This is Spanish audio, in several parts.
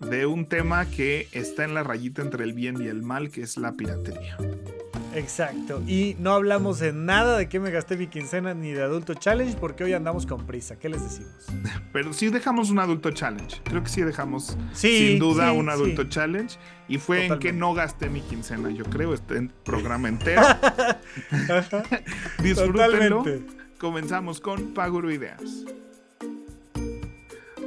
de un tema que está en la rayita entre el bien y el mal, que es la piratería. Exacto. Y no hablamos de nada de qué me gasté mi quincena ni de adulto challenge porque hoy andamos con prisa. ¿Qué les decimos? Pero sí dejamos un adulto challenge. Creo que sí dejamos sin duda un adulto challenge. Y fue en que no gasté mi quincena, yo creo, este programa entero. Disfrútenlo. Comenzamos con Paguro Ideas.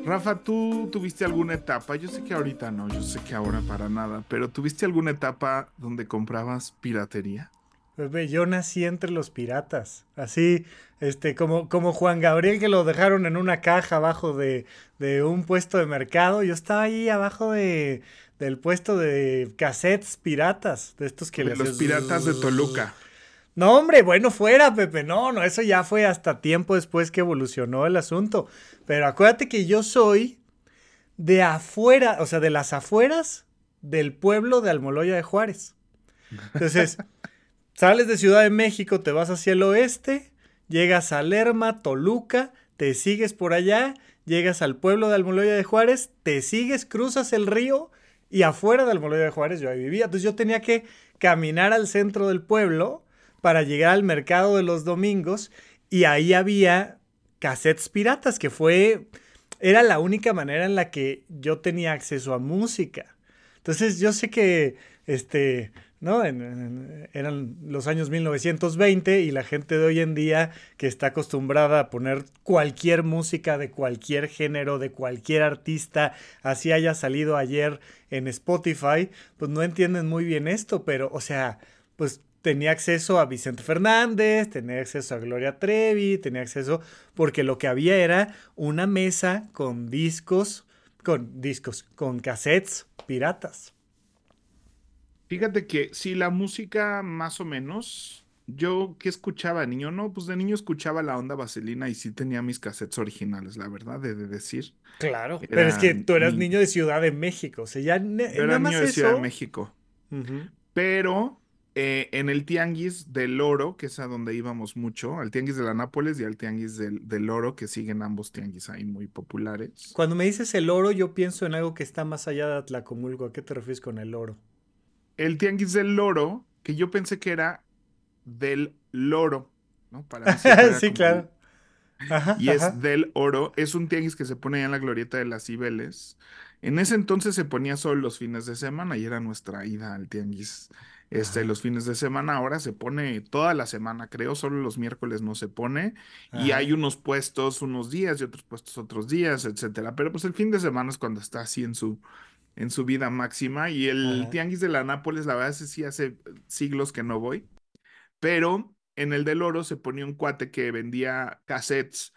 Rafa, ¿tú tuviste alguna etapa? Yo sé que ahorita no, yo sé que ahora para nada, pero ¿tuviste alguna etapa donde comprabas piratería? Pues yo nací entre los piratas, así, este, como, como Juan Gabriel que lo dejaron en una caja abajo de, de un puesto de mercado, yo estaba ahí abajo de, del puesto de cassettes piratas, de estos que de Los piratas de Toluca. No, hombre, bueno, fuera, Pepe. No, no, eso ya fue hasta tiempo después que evolucionó el asunto. Pero acuérdate que yo soy de afuera, o sea, de las afueras del pueblo de Almoloya de Juárez. Entonces, sales de Ciudad de México, te vas hacia el oeste, llegas a Lerma, Toluca, te sigues por allá, llegas al pueblo de Almoloya de Juárez, te sigues, cruzas el río y afuera de Almoloya de Juárez yo ahí vivía. Entonces yo tenía que caminar al centro del pueblo para llegar al mercado de los domingos y ahí había cassettes piratas, que fue, era la única manera en la que yo tenía acceso a música. Entonces yo sé que, este, ¿no? eran los años 1920 y la gente de hoy en día que está acostumbrada a poner cualquier música de cualquier género, de cualquier artista, así haya salido ayer en Spotify, pues no entienden muy bien esto, pero, o sea, pues tenía acceso a Vicente Fernández, tenía acceso a Gloria Trevi, tenía acceso, porque lo que había era una mesa con discos, con discos, con cassettes piratas. Fíjate que si la música más o menos, yo ¿qué escuchaba niño? No, pues de niño escuchaba la onda vaselina y sí tenía mis cassettes originales, la verdad, de, decir. Claro, pero es que tú eras niño de Ciudad de México, o sea, ya... era niño de Ciudad de México. Pero eh, en el Tianguis del Oro, que es a donde íbamos mucho, al Tianguis de la Nápoles y al Tianguis del, del Oro, que siguen ambos tianguis ahí muy populares. Cuando me dices el oro, yo pienso en algo que está más allá de Atlacomulco. ¿A qué te refieres con el oro? El Tianguis del Oro, que yo pensé que era del loro, ¿no? Para sí, claro. y es del oro. Es un tianguis que se pone allá en la glorieta de las Cibeles. En ese entonces se ponía solo los fines de semana y era nuestra ida al tianguis este, los fines de semana. Ahora se pone toda la semana, creo, solo los miércoles no se pone. Y hay unos puestos unos días y otros puestos otros días, etcétera. Pero pues el fin de semana es cuando está así en su, en su vida máxima. Y el Tianguis de la Nápoles, la verdad es que sí hace siglos que no voy. Pero en el del oro se ponía un cuate que vendía cassettes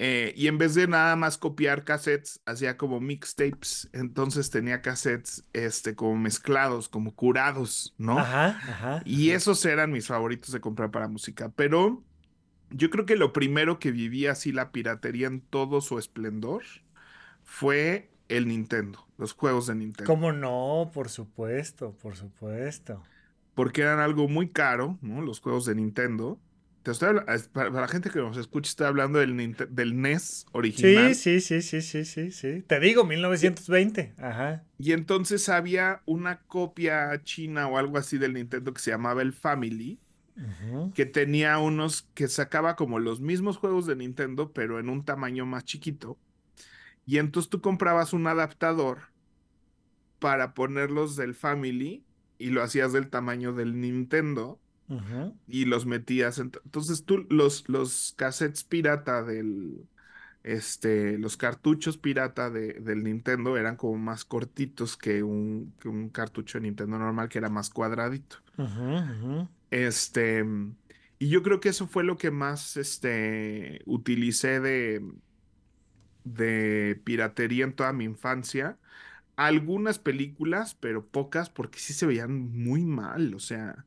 eh, y en vez de nada más copiar cassettes, hacía como mixtapes. Entonces tenía cassettes este, como mezclados, como curados, ¿no? Ajá, ajá. Y esos eran mis favoritos de comprar para música. Pero yo creo que lo primero que viví así la piratería en todo su esplendor fue el Nintendo, los juegos de Nintendo. ¿Cómo no? Por supuesto, por supuesto. Porque eran algo muy caro, ¿no? Los juegos de Nintendo para, la gente que nos escucha, estoy hablando del, del NES original. Sí, sí, sí, sí, sí, sí, Te digo, 1920. Ajá. Y entonces había una copia china o algo así del Nintendo que se llamaba el Family, que tenía unos que sacaba como los mismos juegos de Nintendo, pero en un tamaño más chiquito. Y entonces tú comprabas un adaptador para ponerlos del Family y lo hacías del tamaño del Nintendo y los metías. Entonces tú, los, los cassettes pirata del, este, los cartuchos pirata de, del Nintendo eran como más cortitos que un, un, cartucho de Nintendo normal que era más cuadradito. Este, y yo creo que eso fue lo que más, este, utilicé de, de piratería en toda mi infancia algunas películas, pero pocas, porque sí se veían muy mal, o sea,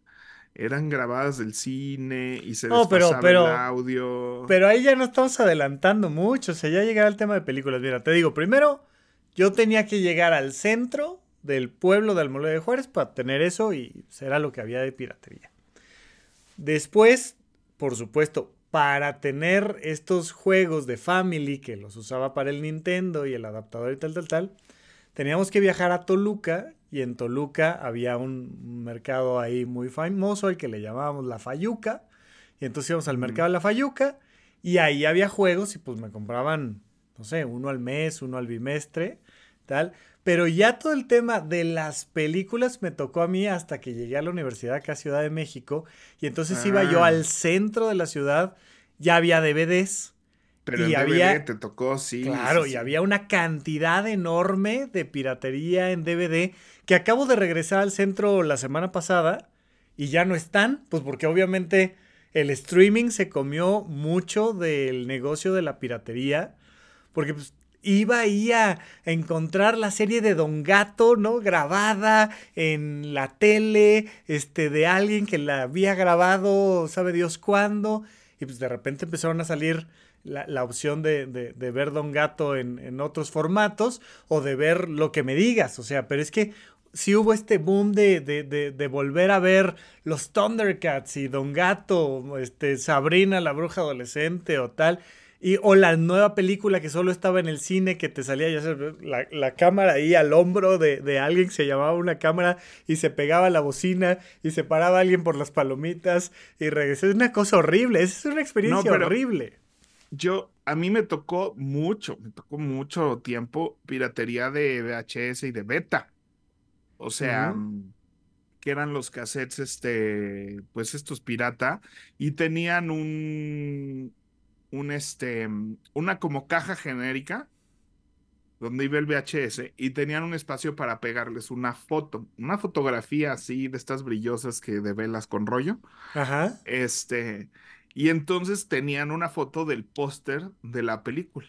eran grabadas del cine y se no, pero, pero, el audio. Pero ahí ya no estamos adelantando mucho, o sea, ya llegará el tema de películas. Mira, te digo, primero, yo tenía que llegar al centro del pueblo de Almolé de Juárez para tener eso y será lo que había de piratería. Después, por supuesto, para tener estos juegos de Family que los usaba para el Nintendo y el adaptador y tal, tal, tal, teníamos que viajar a Toluca y en Toluca había un mercado ahí muy famoso, el que le llamábamos La Fayuca. Y entonces íbamos al mercado de La Fayuca y ahí había juegos y pues me compraban, no sé, uno al mes, uno al bimestre, tal. Pero ya todo el tema de las películas me tocó a mí hasta que llegué a la universidad acá a Ciudad de México. Y entonces iba yo ah. al centro de la ciudad, ya había DVDs. Pero y había, te tocó, sí. Claro, y había una cantidad enorme de piratería en DVD que acabo de regresar al centro la semana pasada y ya no están, pues porque obviamente el streaming se comió mucho del negocio de la piratería, porque pues iba ahí a encontrar la serie de Don Gato, ¿no? Grabada en la tele, este, de alguien que la había grabado, sabe Dios cuándo, y pues de repente empezaron a salir la, opción de, ver Don Gato en, otros formatos o de ver lo que me digas, o sea, pero es que si hubo este boom de, de, volver a ver los Thundercats y Don Gato, este, Sabrina la bruja adolescente o tal. Y, o la nueva película que solo estaba en el cine, que te salía ya la, la cámara ahí al hombro de, alguien que se llamaba una cámara y se pegaba la bocina y se paraba alguien por las palomitas y regresé. Es una cosa horrible, es una experiencia horrible. Yo, a mí me tocó mucho, me tocó mucho tiempo piratería de VHS y de beta. O sea, que eran los cassettes, este, pues estos pirata, y tenían un, un, este, mm, una como caja genérica donde iba el VHS y tenían un espacio para pegarles una foto, una fotografía así de estas brillosas que de velas con rollo. Ajá. Este, y entonces tenían una foto del póster de la película.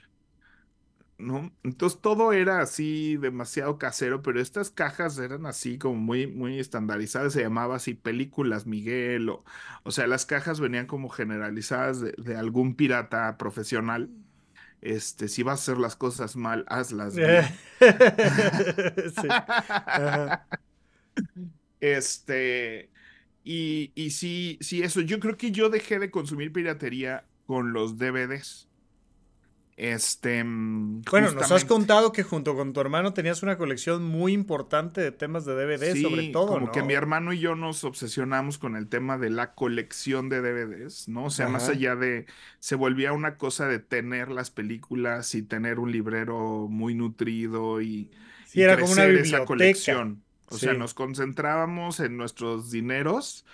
¿No? Entonces todo era así demasiado casero, pero estas cajas eran así como muy, muy estandarizadas, se llamaba así películas Miguel, o, o sea, las cajas venían como generalizadas de, algún pirata profesional. Este, si vas a hacer las cosas mal, hazlas bien. sí. Este, y, y sí, sí, eso, yo creo que yo dejé de consumir piratería con los DVDs. Este. Mm, bueno, nos has contado que junto con tu hermano tenías una colección muy importante de temas de DVD, sobre todo. Como que mi hermano y yo nos obsesionamos con el tema de la colección de DVDs, ¿no? O sea, más allá de. Se volvía una cosa de tener las películas y tener un librero muy nutrido y. Sí, era como una esa colección. O sea, nos concentrábamos en nuestros dineros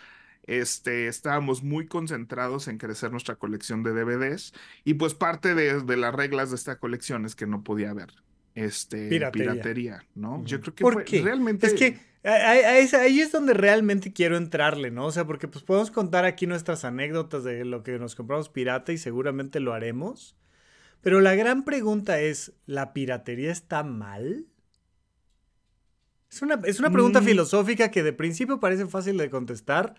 este, estábamos muy concentrados en crecer nuestra colección de DVDs y pues parte de, las reglas de esta colección es que no podía haber este, piratería, ¿no? Yo creo que ¿Por realmente... Es que ahí es donde realmente quiero entrarle, ¿no? O sea, porque pues podemos contar aquí nuestras anécdotas de lo que nos compramos pirata y seguramente lo haremos. Pero la gran pregunta es, ¿la piratería está mal? Es una, es una pregunta mm. filosófica que de principio parece fácil de contestar,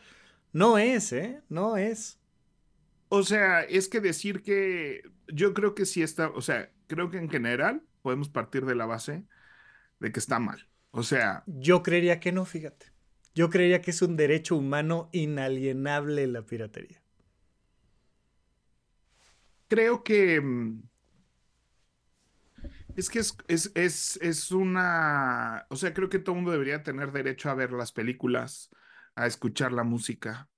no es, ¿eh? No es. O sea, es que decir que yo creo que sí está, o sea, creo que en general podemos partir de la base de que está mal. O sea... Yo creería que no, fíjate. Yo creería que es un derecho humano inalienable la piratería. Creo que... Mm, es que es, es, es, es una... O sea, creo que todo mundo debería tener derecho a ver las películas a escuchar la música,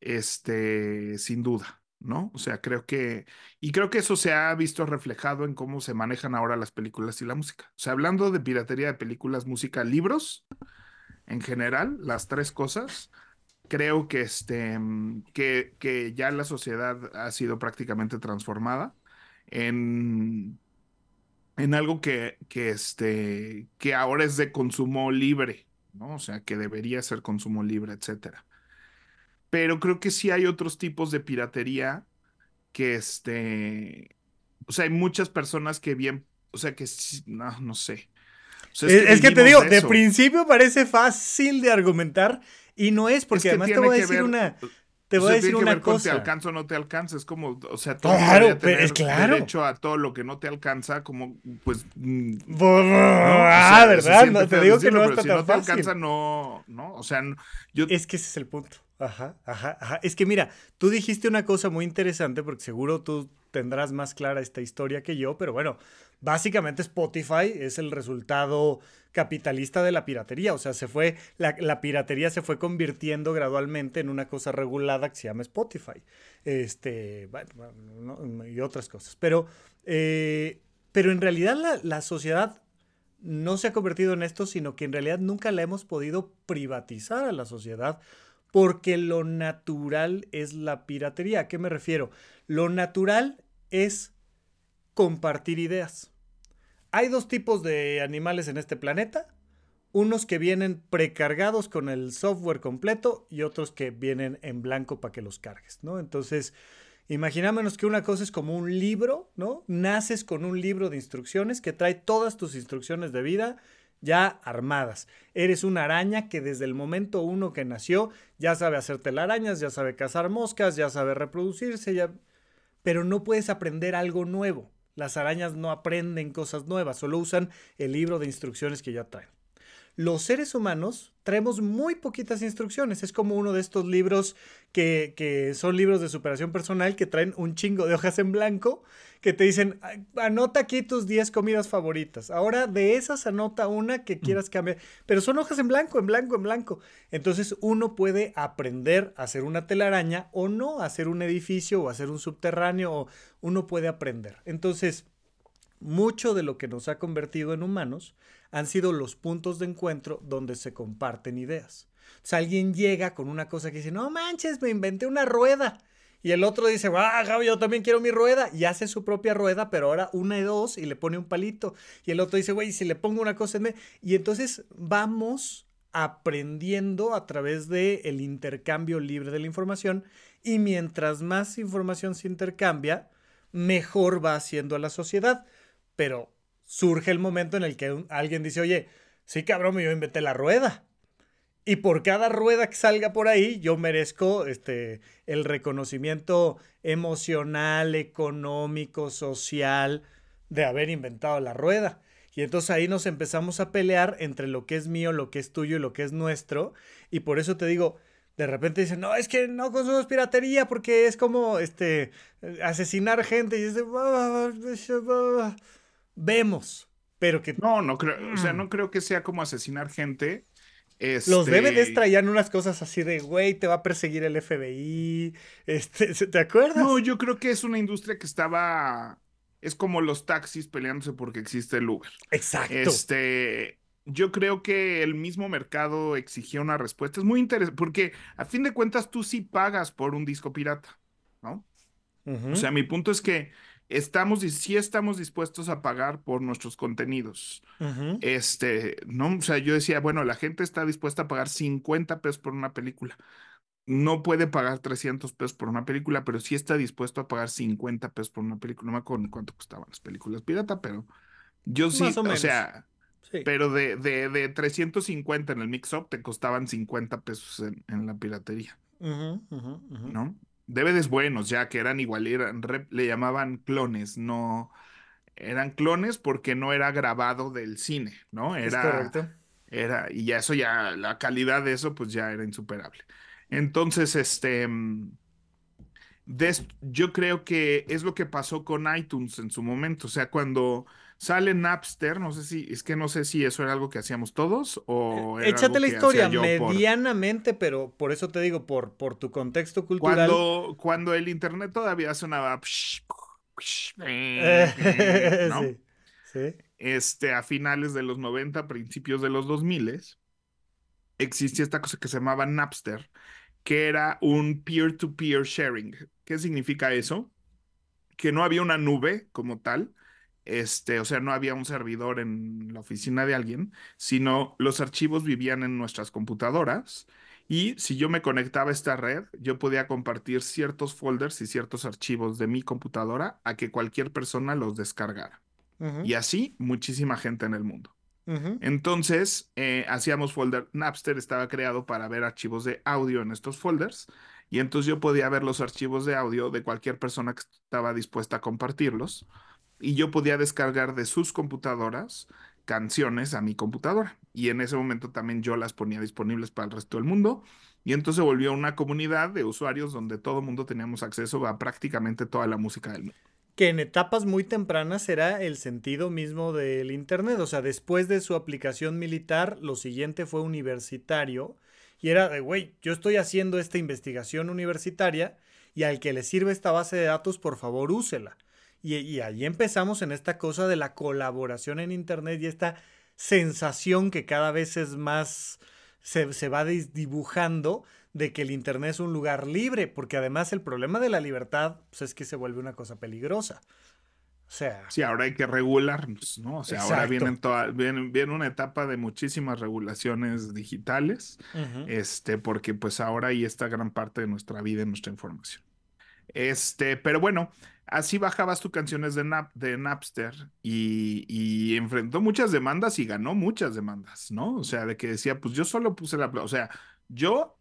este, sin duda, ¿no? O sea, creo que, y creo que eso se ha visto reflejado en cómo se manejan ahora las películas y la música. O sea, hablando de piratería de películas, música, libros, en general, las tres cosas, creo que, este, que, que ya la sociedad ha sido prácticamente transformada en, en algo que, que, este, que ahora es de consumo libre, ¿no? O sea, que debería ser consumo libre, etcétera. Pero creo que sí hay otros tipos de piratería que este, o sea, hay muchas personas que bien, o sea, que no, no sé. es, que, te digo, de, principio parece fácil de argumentar y no es, porque además te voy a decir una. Te voy a decir una cosa. te alcanza o no te alcanza, es como, o sea, todo claro, tener es claro. derecho a todo lo que no te alcanza, como, pues. Mm, ah, ¿verdad? No, te digo que no está si tan no te alcanza, no, no, o sea, yo. Es que ese es el punto. Ajá, ajá, ajá. Es que mira, tú dijiste una cosa muy interesante, porque seguro tú tendrás más clara esta historia que yo, pero bueno, básicamente Spotify es el resultado capitalista de la piratería. O sea, se fue, la, piratería se fue convirtiendo gradualmente en una cosa regulada que se llama Spotify. Este, bueno, y otras cosas. Pero, eh, pero en realidad la, la sociedad no se ha convertido en esto, sino que en realidad nunca la hemos podido privatizar a la sociedad porque lo natural es la piratería. ¿A qué me refiero? Lo natural es compartir ideas. Hay dos tipos de animales en este planeta. Unos que vienen precargados con el software completo y otros que vienen en blanco para que los cargues, ¿no? Entonces, imaginámonos que una cosa es como un libro, ¿no? Naces con un libro de instrucciones que trae todas tus instrucciones de vida ya armadas. Eres una araña que desde el momento uno que nació ya sabe hacer telarañas, ya sabe cazar moscas, ya sabe reproducirse, ya... pero no puedes aprender algo nuevo. Las arañas no aprenden cosas nuevas, solo usan el libro de instrucciones que ya traen. Los seres humanos traemos muy poquitas instrucciones. Es como uno de estos libros que, que, son libros de superación personal que traen un chingo de hojas en blanco que te dicen, anota aquí tus 10 comidas favoritas. Ahora de esas anota una que quieras cambiar. Pero son hojas en blanco, en blanco, en blanco. Entonces uno puede aprender a hacer una telaraña o no, hacer un edificio o hacer un subterráneo. O uno puede aprender. Entonces, mucho de lo que nos ha convertido en humanos han sido los puntos de encuentro donde se comparten ideas. Sea, alguien llega con una cosa que dice, no manches, me inventé una rueda. Y el otro dice, ah, Gaby, yo también quiero mi rueda. Y hace su propia rueda, pero ahora una y dos y le pone un palito. Y el otro dice, güey, si le pongo una cosa en medio. Y entonces vamos aprendiendo a través del el intercambio libre de la información. Y mientras más información se intercambia, mejor va haciendo a la sociedad. Pero surge el momento en el que alguien dice, oye, sí cabrón, yo inventé la rueda. Y por cada rueda que salga por ahí, yo merezco este, el reconocimiento emocional, económico, social de haber inventado la rueda. Y entonces ahí nos empezamos a pelear entre lo que es mío, lo que es tuyo y lo que es nuestro. Y por eso te digo, de repente dicen, no, es que no consumo piratería porque es como este, asesinar gente. Y es de, vemos, pero que... No, no creo, o sea, mm. no creo que sea como asesinar gente. Este... Los DVDs traían unas cosas así de, güey, te va a perseguir el FBI. Este, ¿Te acuerdas? No, yo creo que es una industria que estaba. Es como los taxis peleándose porque existe el Uber. Exacto. Este. Yo creo que el mismo mercado exigía una respuesta. Es muy interesante, porque a fin de cuentas tú sí pagas por un disco pirata, ¿no? O sea, mi punto es que estamos y sí estamos dispuestos a pagar por nuestros contenidos. Este, no, o sea, yo decía, bueno, la gente está dispuesta a pagar 50 pesos por una película. No puede pagar 300 pesos por una película, pero sí está dispuesto a pagar 50 pesos por una película. No me acuerdo cuánto costaban las películas pirata, pero yo sí, o, sea, pero de, de, de, 350 en el mix-up te costaban 50 pesos en, la piratería. ¿No? DVDs buenos, ya que eran igual, eran, le llamaban clones, no eran clones porque no era grabado del cine, ¿no? Era, correcto. Era, y ya eso ya, la calidad de eso, pues ya era insuperable. Entonces, este, mm, yo creo que es lo que pasó con iTunes en su momento, o sea, cuando Sale Napster, no sé si, es que no sé si eso era algo que hacíamos todos o... Échate la historia medianamente, pero por eso te digo, por, por tu contexto cultural. Cuando, cuando el internet todavía sonaba... ¿no? sí, sí. Este, a finales de los 90, principios de los 2000, existía esta cosa que se llamaba Napster, que era un peer-to-peer -peer sharing. ¿Qué significa eso? Que no había una nube como tal, este, o sea, no había un servidor en la oficina de alguien, sino los archivos vivían en nuestras computadoras y si yo me conectaba a esta red, yo podía compartir ciertos folders y ciertos archivos de mi computadora a que cualquier persona los descargara. Y así muchísima gente en el mundo. Entonces, eh, hacíamos folder. Napster estaba creado para ver archivos de audio en estos folders. Y entonces yo podía ver los archivos de audio de cualquier persona que estaba dispuesta a compartirlos. Y yo podía descargar de sus computadoras canciones a mi computadora. Y en ese momento también yo las ponía disponibles para el resto del mundo. Y entonces volvió una comunidad de usuarios donde todo el mundo teníamos acceso a prácticamente toda la música del mundo. Que en etapas muy tempranas era el sentido mismo del Internet. O sea, después de su aplicación militar, lo siguiente fue universitario. Y era de, güey, yo estoy haciendo esta investigación universitaria y al que le sirve esta base de datos, por favor, úsela. Y, y ahí empezamos en esta cosa de la colaboración en Internet y esta sensación que cada vez es más se, va dibujando de que el Internet es un lugar libre, porque además el problema de la libertad pues, es que se vuelve una cosa peligrosa. O sea. Sí, ahora hay que regularnos, ¿no? O sea, ahora vienen toda, viene, viene, una etapa de muchísimas regulaciones digitales, este, porque pues ahora ahí está gran parte de nuestra vida y nuestra información. Este, pero bueno, así bajabas tus canciones de, de Napster y, enfrentó muchas demandas y ganó muchas demandas, ¿no? O sea, de que decía, pues yo solo puse la... O sea, yo...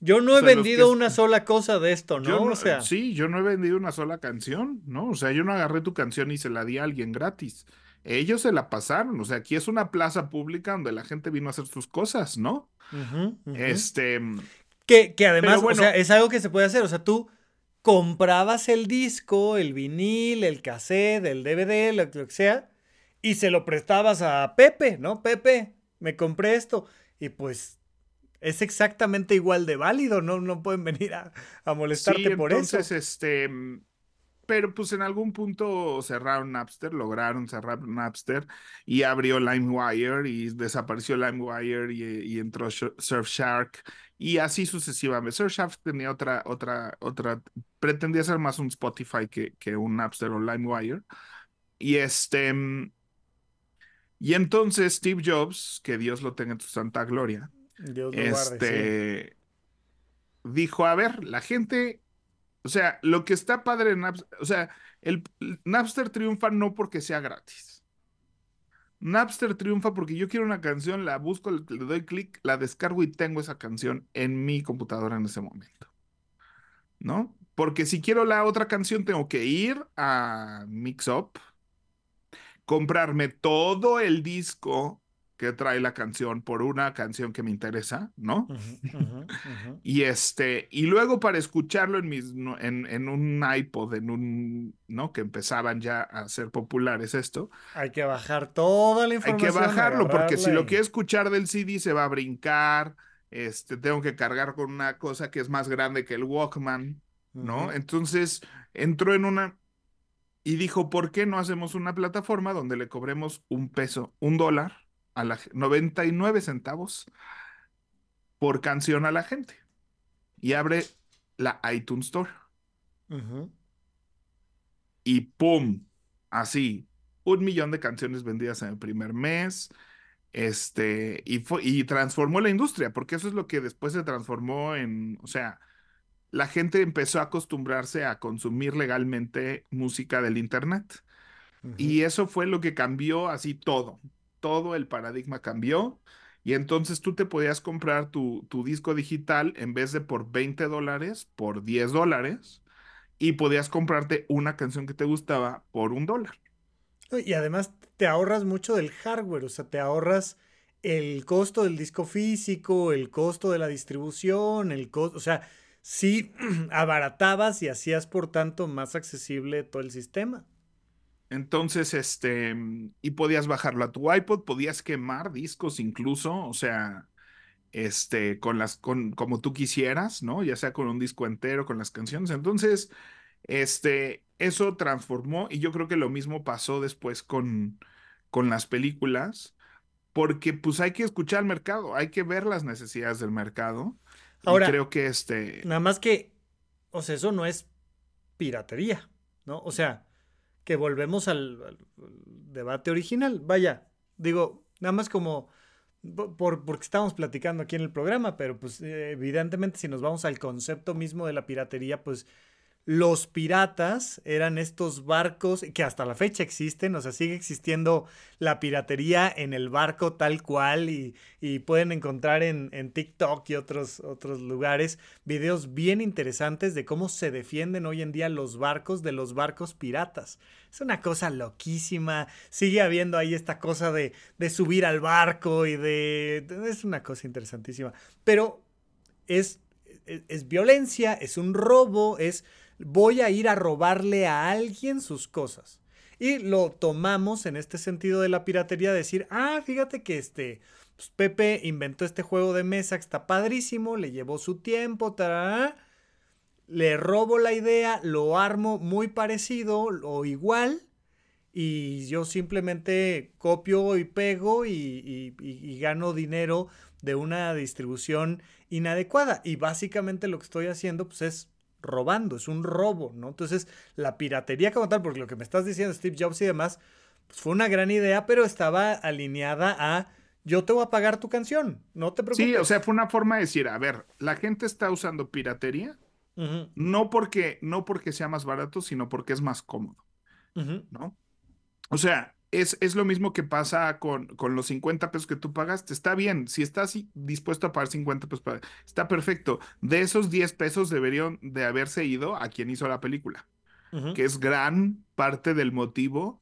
Yo no he vendido una sola cosa de esto, ¿no? o sea... Sí, yo no he vendido una sola canción, ¿no? O sea, yo no agarré tu canción y se la di a alguien gratis. Ellos se la pasaron, o sea, aquí es una plaza pública donde la gente vino a hacer sus cosas, ¿no? Este... Que, que además, o sea, es algo que se puede hacer, o sea, tú comprabas el disco, el vinil, el cassette, el DVD, lo, que sea, y se lo prestabas a Pepe, ¿no? Pepe, me compré esto. Y pues es exactamente igual de válido, ¿no? No pueden venir a, molestarte por eso. Entonces, este. Pero pues en algún punto cerraron Napster, lograron cerrar Napster y abrió LimeWire y desapareció LimeWire y, y entró Surfshark y así sucesivamente. Surfshark tenía otra, otra, otra, pretendía ser más un Spotify que, que un Napster o LimeWire. Y este, y entonces Steve Jobs, que Dios lo tenga en su santa gloria, este, dijo, a ver, la gente, o sea, lo que está padre en Napster, o sea, el Napster triunfa no porque sea gratis Napster triunfa porque yo quiero una canción, la busco, le, doy clic, la descargo y tengo esa canción en mi computadora en ese momento. ¿No? Porque si quiero la otra canción, tengo que ir a Mixup, comprarme todo el disco que trae la canción por una canción que me interesa, ¿no? y este, y luego para escucharlo en mis, en, en, un iPod, en un, ¿no? Que empezaban ya a ser populares esto. Hay que bajar toda la información. Hay que bajarlo, porque si lo quiero escuchar del CD se va a brincar, este, tengo que cargar con una cosa que es más grande que el Walkman, ¿no? Entonces entró en una, y dijo, ¿por qué no hacemos una plataforma donde le cobremos un peso, un dólar? A la 99 centavos por canción a la gente. Y abre la iTunes Store. Y ¡pum! Así, un millón de canciones vendidas en el primer mes. Este, y, fue, y transformó la industria, porque eso es lo que después se transformó en, o sea, la gente empezó a acostumbrarse a consumir legalmente música del Internet. Y eso fue lo que cambió así todo todo el paradigma cambió y entonces tú te podías comprar tu, disco digital en vez de por 20 dólares, por 10 dólares y podías comprarte una canción que te gustaba por un dólar. Y además te ahorras mucho del hardware, o sea, te ahorras el costo del disco físico, el costo de la distribución, el costo, o sea, sí abaratabas y hacías por tanto más accesible todo el sistema. Entonces, este, y podías bajarlo a tu iPod, podías quemar discos incluso, o sea, este, con las, con, como tú quisieras, ¿no? Ya sea con un disco entero, con las canciones. Entonces, este, eso transformó y yo creo que lo mismo pasó después con, con las películas, porque pues hay que escuchar al mercado, hay que ver las necesidades del mercado. Ahora, creo que este... Nada más que, o sea, eso no es piratería, ¿no? O sea que volvemos al, debate original. Vaya, digo, nada más como por, porque estamos platicando aquí en el programa, pero pues evidentemente si nos vamos al concepto mismo de la piratería, pues los piratas eran estos barcos que hasta la fecha existen, o sea, sigue existiendo la piratería en el barco tal cual y, pueden encontrar en, en, TikTok y otros, otros lugares videos bien interesantes de cómo se defienden hoy en día los barcos de los barcos piratas. Es una cosa loquísima, sigue habiendo ahí esta cosa de, de subir al barco y de... Es una cosa interesantísima, pero es, es violencia, es un robo, es voy a ir a robarle a alguien sus cosas. Y lo tomamos en este sentido de la piratería, decir, ah, fíjate que este, pues, Pepe inventó este juego de mesa que está padrísimo, le llevó su tiempo, le robo la idea, lo armo muy parecido o igual, y yo simplemente copio y pego y, y gano dinero de una distribución inadecuada. Y básicamente lo que estoy haciendo pues, es robando, es un robo, ¿no? Entonces, la piratería como tal, porque lo que me estás diciendo, Steve Jobs y demás, pues fue una gran idea, pero estaba alineada a yo te voy a pagar tu canción, no te preocupes. Sí, o sea, fue una forma de decir, a ver, la gente está usando piratería, no, porque, no porque sea más barato, sino porque es más cómodo, ¿no? O sea, es, lo mismo que pasa con, con, los 50 pesos que tú pagaste. Está bien, si estás dispuesto a pagar 50 pesos, está perfecto. De esos 10 pesos deberían de haberse ido a quien hizo la película, que es gran parte del motivo.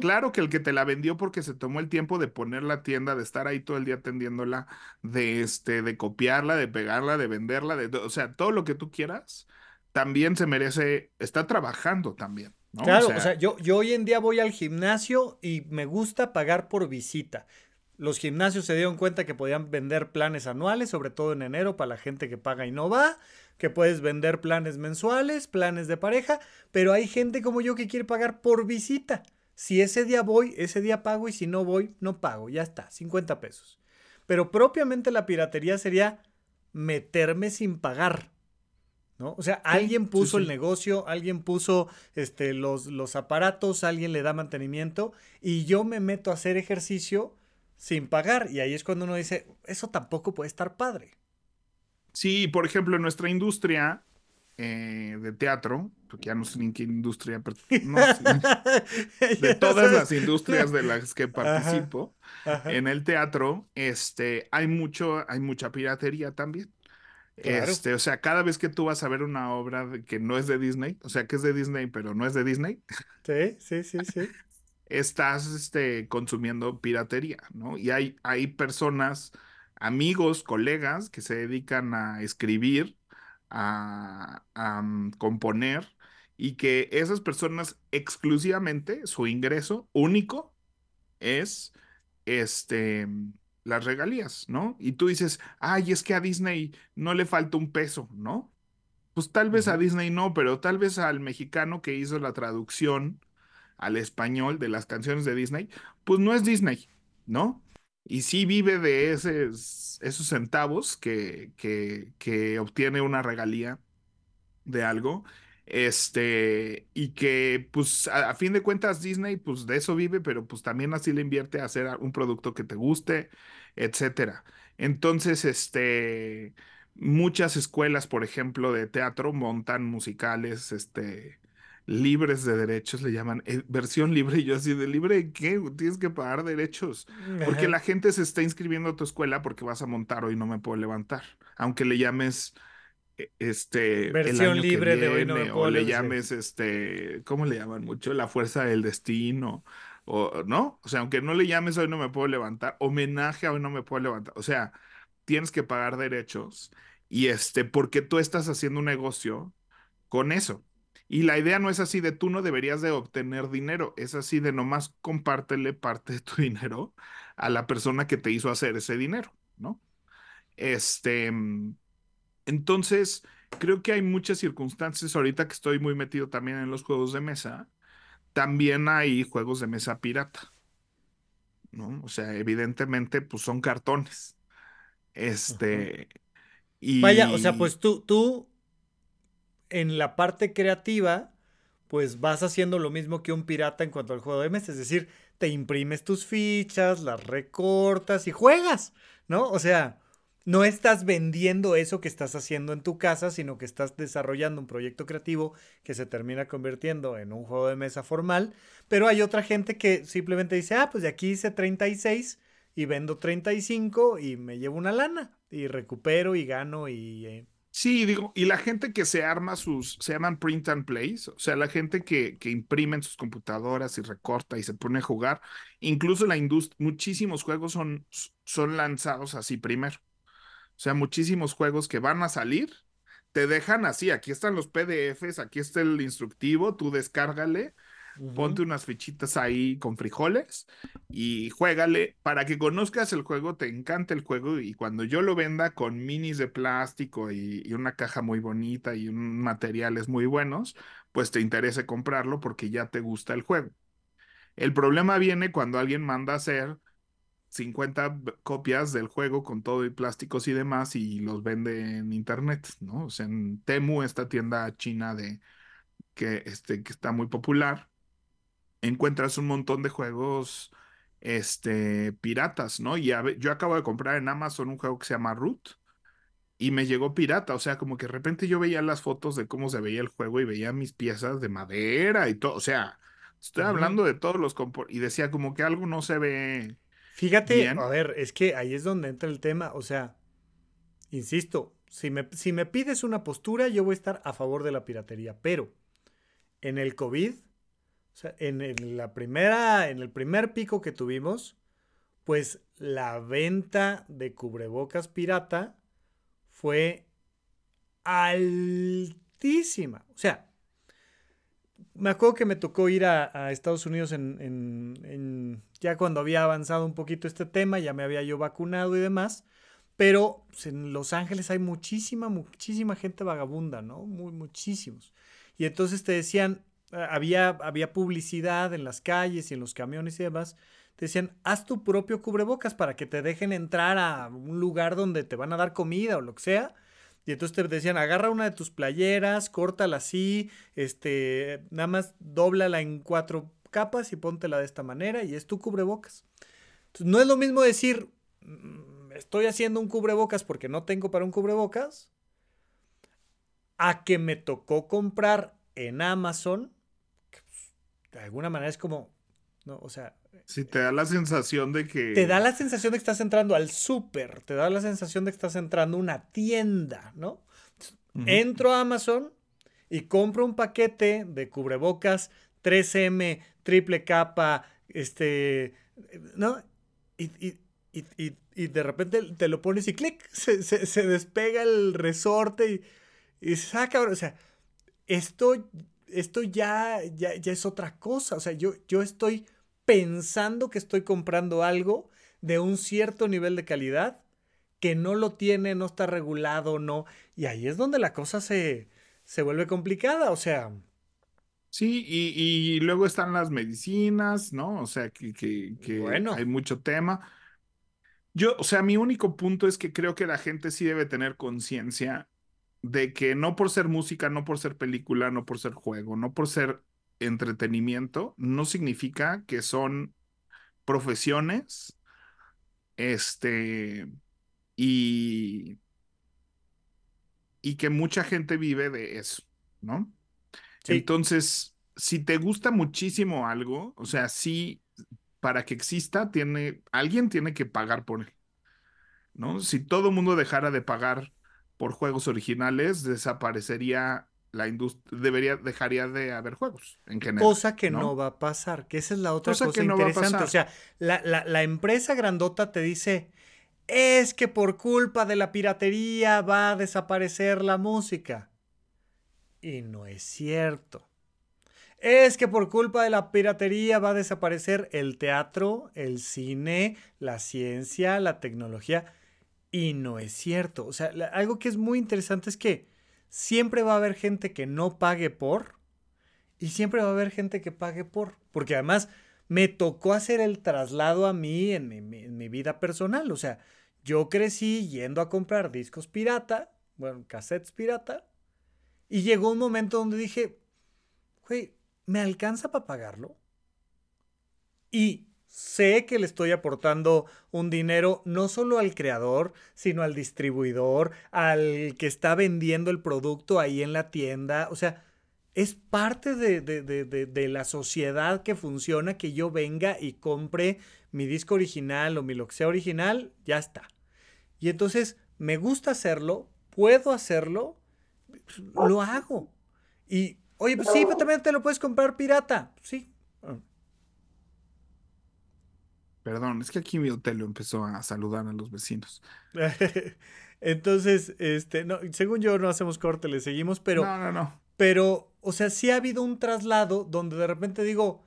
Claro que el que te la vendió porque se tomó el tiempo de poner la tienda, de estar ahí todo el día atendiéndola, de, este, de copiarla, de pegarla, de venderla, de, o sea, todo lo que tú quieras, también se merece, está trabajando también. Claro, o sea, yo, yo hoy en día voy al gimnasio y me gusta pagar por visita. Los gimnasios se dieron cuenta que podían vender planes anuales, sobre todo en enero, para la gente que paga y no va, que puedes vender planes mensuales, planes de pareja, pero hay gente como yo que quiere pagar por visita. Si ese día voy, ese día pago y si no voy, no pago, ya está, 50 pesos. Pero propiamente la piratería sería meterme sin pagar. ¿No? O sea, alguien puso el negocio, alguien puso este, los, los aparatos, alguien le da mantenimiento y yo me meto a hacer ejercicio sin pagar. Y ahí es cuando uno dice, eso tampoco puede estar padre. Sí, por ejemplo, en nuestra industria eh, de teatro, porque ya no sé en qué industria, de todas las industrias de las que participo, en el teatro, este, hay mucho, hay mucha piratería también. Este, o sea, cada vez que tú vas a ver una obra que no es de Disney, o sea, que es de Disney, pero no es de Disney. Sí, sí, sí, sí. estás este, consumiendo piratería, ¿no? Y hay, hay personas, amigos, colegas que se dedican a escribir, a, a mm, componer, y que esas personas exclusivamente, su ingreso único es este las regalías, ¿no? Y tú dices, ay, es que a Disney no le falta un peso, ¿no? Pues tal vez a Disney no, pero tal vez al mexicano que hizo la traducción al español de las canciones de Disney, pues no es Disney, ¿no? Y sí vive de esos, esos centavos que, que, que obtiene una regalía de algo este, y que pues a, fin de cuentas Disney pues de eso vive, pero pues también así le invierte a hacer un producto que te guste, etcétera. Entonces, este, muchas escuelas, por ejemplo, de teatro montan musicales, este, libres de derechos, le llaman eh, versión libre. Y yo así, ¿de libre qué? Tienes que pagar derechos. Porque la gente se está inscribiendo a tu escuela porque vas a montar hoy no me puedo levantar. Aunque le llames e, este versión libre de hoy no me o le llames este cómo le llaman mucho la fuerza del destino o no o sea aunque no le llames hoy no me puedo levantar homenaje hoy no me puedo levantar o sea tienes que pagar derechos y este porque tú estás haciendo un negocio con eso y la idea no es así de tú no deberías de obtener dinero es así de nomás compártele parte de tu dinero a la persona que te hizo hacer ese dinero no este entonces, creo que hay muchas circunstancias, ahorita que estoy muy metido también en los juegos de mesa, también hay juegos de mesa pirata, ¿no? O sea, evidentemente, pues son cartones. Este, y... Vaya, o sea, pues tú, tú, en la parte creativa, pues vas haciendo lo mismo que un pirata en cuanto al juego de mesa, es decir, te imprimes tus fichas, las recortas y juegas, ¿no? O sea, no estás vendiendo eso que estás haciendo en tu casa, sino que estás desarrollando un proyecto creativo que se termina convirtiendo en un juego de mesa formal. Pero hay otra gente que simplemente dice, ah, pues de aquí hice 36 y vendo 35 y me llevo una lana y recupero y gano y... Eh, Sí, digo, y la gente que se arma sus, se llaman print and plays, o sea, la gente que, que imprime en sus computadoras y recorta y se pone a jugar, incluso la industria, muchísimos juegos son, son lanzados así primero. O sea, muchísimos juegos que van a salir, te dejan así, aquí están los PDFs, aquí está el instructivo, tú descárgale Ponte unas fichitas ahí con frijoles y juégale para que conozcas el juego, te encante el juego y cuando yo lo venda con minis de plástico y, una caja muy bonita y un, materiales muy buenos, pues te interese comprarlo porque ya te gusta el juego. El problema viene cuando alguien manda a hacer 50 copias del juego con todo y plásticos y demás y los vende en internet, ¿no? O sea, en Temu, esta tienda china de que, este, que está muy popular, encuentras un montón de juegos este, piratas, ¿no? Y yo acabo de comprar en Amazon un juego que se llama Root y me llegó pirata, o sea, como que de repente yo veía las fotos de cómo se veía el juego y veía mis piezas de madera y todo, o sea, estoy hablando de todos los y decía como que algo no se ve. Fíjate, a ver, es que ahí es donde entra el tema, o sea, insisto, si me, si me pides una postura, yo voy a estar a favor de la piratería, pero en el COVID sea, en, la primera, en el primer pico que tuvimos, pues la venta de cubrebocas pirata fue altísima. O sea, me acuerdo que me tocó ir a, Estados Unidos en, ya cuando había avanzado un poquito este tema, ya me había yo vacunado y demás. Pero pues, en Los Ángeles hay muchísima, muchísima gente vagabunda, ¿no? Muy, muchísimos. Y entonces te decían, eh, había, había publicidad en las calles y en los camiones y demás. Te decían, haz tu propio cubrebocas para que te dejen entrar a un lugar donde te van a dar comida o lo que sea. Y entonces te decían, agarra una de tus playeras, córtala así, este, nada más dóblala en cuatro capas y póntela de esta manera y es tu cubrebocas. No es lo mismo decir, mm, estoy haciendo un cubrebocas porque no tengo para un cubrebocas, a que me tocó comprar en Amazon de alguna manera es como, ¿no? O sea... Sí, te da la sensación de que... Te da la sensación de que estás entrando al súper, te da la sensación de que estás entrando a una tienda, ¿no? Entro a Amazon y compro un paquete de cubrebocas 3M, triple capa, este, ¿no? Y, de repente te lo pones y clic, se, despega el resorte y, y saca, o sea, esto esto ya, ya, es otra cosa. O sea, yo, yo estoy pensando que estoy comprando algo de un cierto nivel de calidad que no lo tiene, no está regulado, no. Y ahí es donde la cosa se, se vuelve complicada. O sea. Sí, y, luego están las medicinas, ¿no? O sea, que, que, que bueno. hay mucho tema. Yo, o sea, mi único punto es que creo que la gente sí debe tener conciencia de que no por ser música, no por ser película, no por ser juego, no por ser entretenimiento, no significa que son profesiones, este, y, y que mucha gente vive de eso, ¿no? Entonces, si te gusta muchísimo algo, o sea, sí, para que exista, tiene, alguien tiene que pagar por él, ¿no? Si todo el mundo dejara de pagar por juegos originales, desaparecería la industria, debería, dejaría de haber juegos en general. Cosa que ¿no? va a pasar, que esa es la otra cosa, que interesante. o sea, la, la, empresa grandota te dice, es que por culpa de la piratería va a desaparecer la música. Y no es cierto. Es que por culpa de la piratería va a desaparecer el teatro, el cine, la ciencia, la tecnología. Y no es cierto. O sea, algo que es muy interesante es que siempre va a haber gente que no pague por y siempre va a haber gente que pague por. Porque además me tocó hacer el traslado a mí en mi, vida personal. O sea, yo crecí yendo a comprar discos pirata, bueno, cassettes pirata, y llegó un momento donde dije, güey, ¿me alcanza para pagarlo? Y sé que le estoy aportando un dinero no solo al creador, sino al distribuidor, al que está vendiendo el producto ahí en la tienda. O sea, es parte de, de, la sociedad que funciona que yo venga y compre mi disco original o mi lo que sea original, ya está. Y entonces me gusta hacerlo, puedo hacerlo, lo hago. Y, oye, pues sí, pero también te lo puedes comprar pirata. Sí, Perdón, es que aquí mi hotel empezó a saludar a los vecinos. Entonces, este, no, según yo no hacemos corte, le seguimos, pero. No, no, no. Pero, o sea, sí ha habido un traslado donde de repente digo,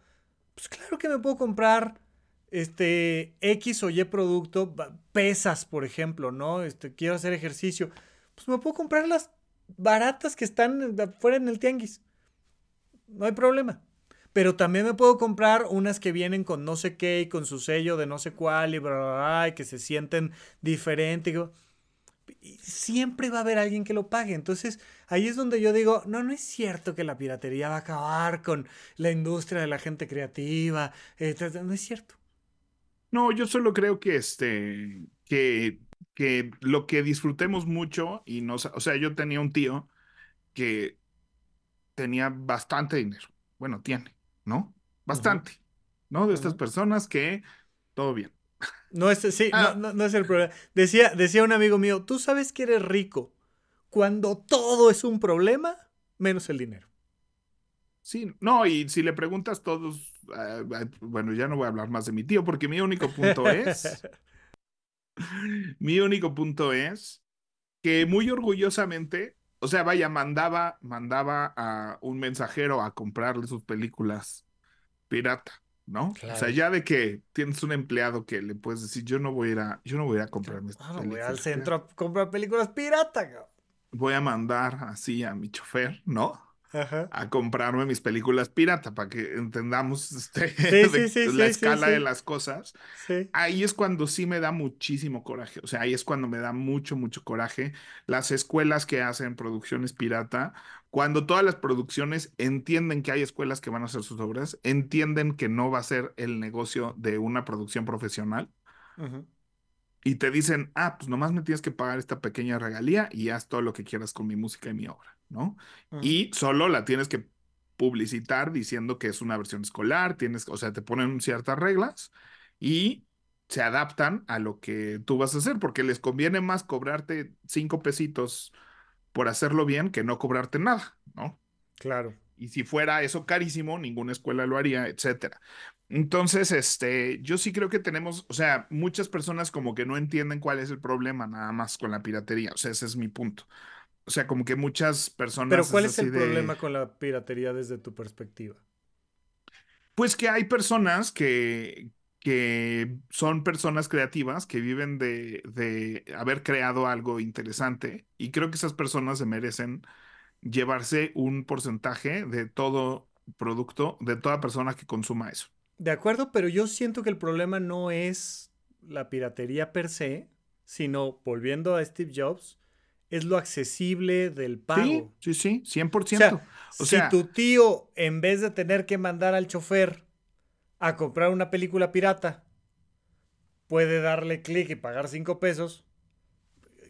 pues claro que me puedo comprar este X o Y producto, pesas, por ejemplo, ¿no? Este, quiero hacer ejercicio. Pues me puedo comprar las baratas que están afuera en el tianguis. No hay problema. Pero también me puedo comprar unas que vienen con no sé qué y con su sello de no sé cuál y bla, y que se sienten diferentes. Y siempre va a haber alguien que lo pague. Entonces ahí es donde yo digo, no, no es cierto que la piratería va a acabar con la industria de la gente creativa. no es cierto. No, yo solo creo que este, que, que lo que disfrutemos mucho y no, o sea, yo tenía un tío que tenía bastante dinero. Bueno, tiene ¿no? Bastante, ¿no? De estas personas que todo bien. No es, sí, ah. no, es el problema. Decía, decía un amigo mío, tú sabes que eres rico cuando todo es un problema, menos el dinero. Sí, no, y si le preguntas todos, ah, ah, bueno, ya no voy a hablar más de mi tío, porque mi único punto es, mi único punto es que muy orgullosamente o sea, vaya, mandaba, mandaba a un mensajero a comprarle sus películas pirata, ¿no? O sea, ya de que tienes un empleado que le puedes decir, yo no voy a ir a, yo no voy a comprar mis películas. voy al centro a comprar películas pirata, Voy a mandar así a mi chofer, ¿no? A comprarme mis películas pirata para que entendamos este, la escala de las cosas. Ahí es cuando sí me da muchísimo coraje. O sea, ahí es cuando me da mucho, mucho coraje. Las escuelas que hacen producciones pirata, cuando todas las producciones entienden que hay escuelas que van a hacer sus obras, entienden que no va a ser el negocio de una producción profesional. Y te dicen, ah, pues nomás me tienes que pagar esta pequeña regalía y haz todo lo que quieras con mi música y mi obra. ¿No? Y solo la tienes que publicitar diciendo que es una versión escolar, tienes, o sea, te ponen ciertas reglas y se adaptan a lo que tú vas a hacer, porque les conviene más cobrarte cinco pesitos por hacerlo bien que no cobrarte nada, ¿no? Claro. Y si fuera eso carísimo, ninguna escuela lo haría, etcétera. Entonces, este, yo sí creo que tenemos, o sea, muchas personas como que no entienden cuál es el problema nada más con la piratería, o sea, ese es mi punto. O sea, como que muchas personas. Pero ¿cuál es, el problema con la piratería desde tu perspectiva? Pues que hay personas que, que son personas creativas que viven de, de, haber creado algo interesante y creo que esas personas se merecen llevarse un porcentaje de todo producto, de toda persona que consuma eso. De acuerdo, pero yo siento que el problema no es la piratería per se, sino volviendo a Steve Jobs, es lo accesible del pago. Sí, sí, sí, 100%. O sea, si tu tío, en vez de tener que mandar al chofer a comprar una película pirata, puede darle clic y pagar cinco pesos,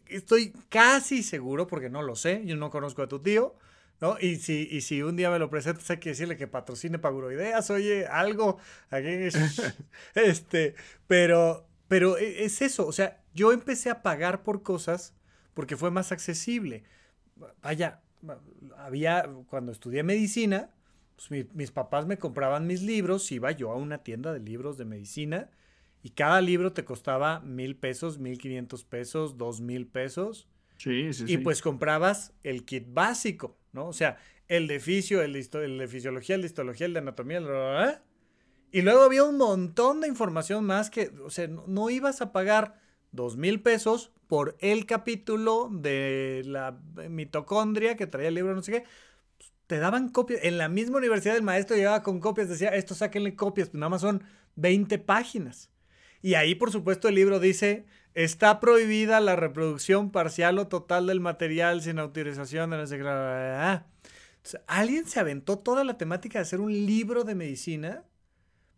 estoy casi seguro, porque no lo sé, yo no conozco a tu tío, ¿no? Y si, y si un día me lo presentas, hay que decirle que patrocine Paguroideas, oye, algo, aquí, este, pero, pero e, es eso, o sea, yo empecé a pagar por cosas porque fue más accesible. Vaya, había, cuando estudié medicina, pues mis papás me compraban mis libros, iba yo a una tienda de libros de medicina y cada libro te costaba mil pesos, mil quinientos pesos, dos mil pesos. Sí, sí, y pues comprabas el kit básico, ¿no? O sea, el de fisio, el de, el de fisiología, el de histología, el de anatomía, y luego había un montón de información más que, o sea, no ibas a pagar dos mil pesos por el capítulo de la mitocondria que traía el libro, no sé qué. Te daban copias. En la misma universidad el maestro llegaba con copias, decía, esto sáquenle copias, pues nada más son 20 páginas. Y ahí, por supuesto, el libro dice, está prohibida la reproducción parcial o total del material sin autorización de no sé qué. alguien se aventó toda la temática de hacer un libro de medicina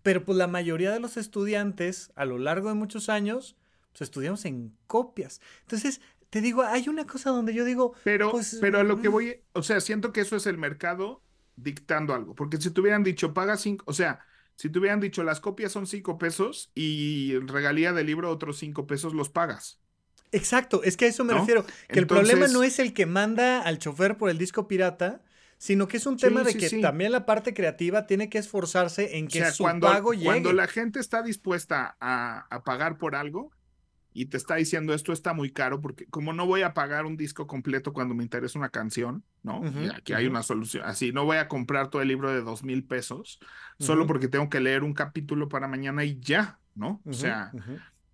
Pero pues la mayoría de los estudiantes a lo largo de muchos años, pues estudiamos en copias. Entonces, te digo, hay una cosa donde yo digo... Pero, pues, pero a lo que mm, voy, o sea, siento que eso es el mercado dictando algo, porque si te hubieran dicho, paga cinco, o sea, si te hubieran dicho, las copias son cinco pesos y regalía del libro otros cinco pesos, los pagas. Exacto, es que a eso me ¿No? refiero. Que el problema no es el que manda al chofer por el disco pirata, sino que es un tema Sí, de sí, que sí. también la parte creativa tiene que esforzarse en O que sea, su cuando, pago llegue. cuando la gente está dispuesta a, a pagar por algo y te está diciendo esto está muy caro, porque como no voy a pagar un disco completo cuando me interesa una canción, ¿no? Y aquí hay una solución. Así, no voy a comprar todo el libro de dos mil pesos solo porque tengo que leer un capítulo para mañana y ya, ¿no? O sea,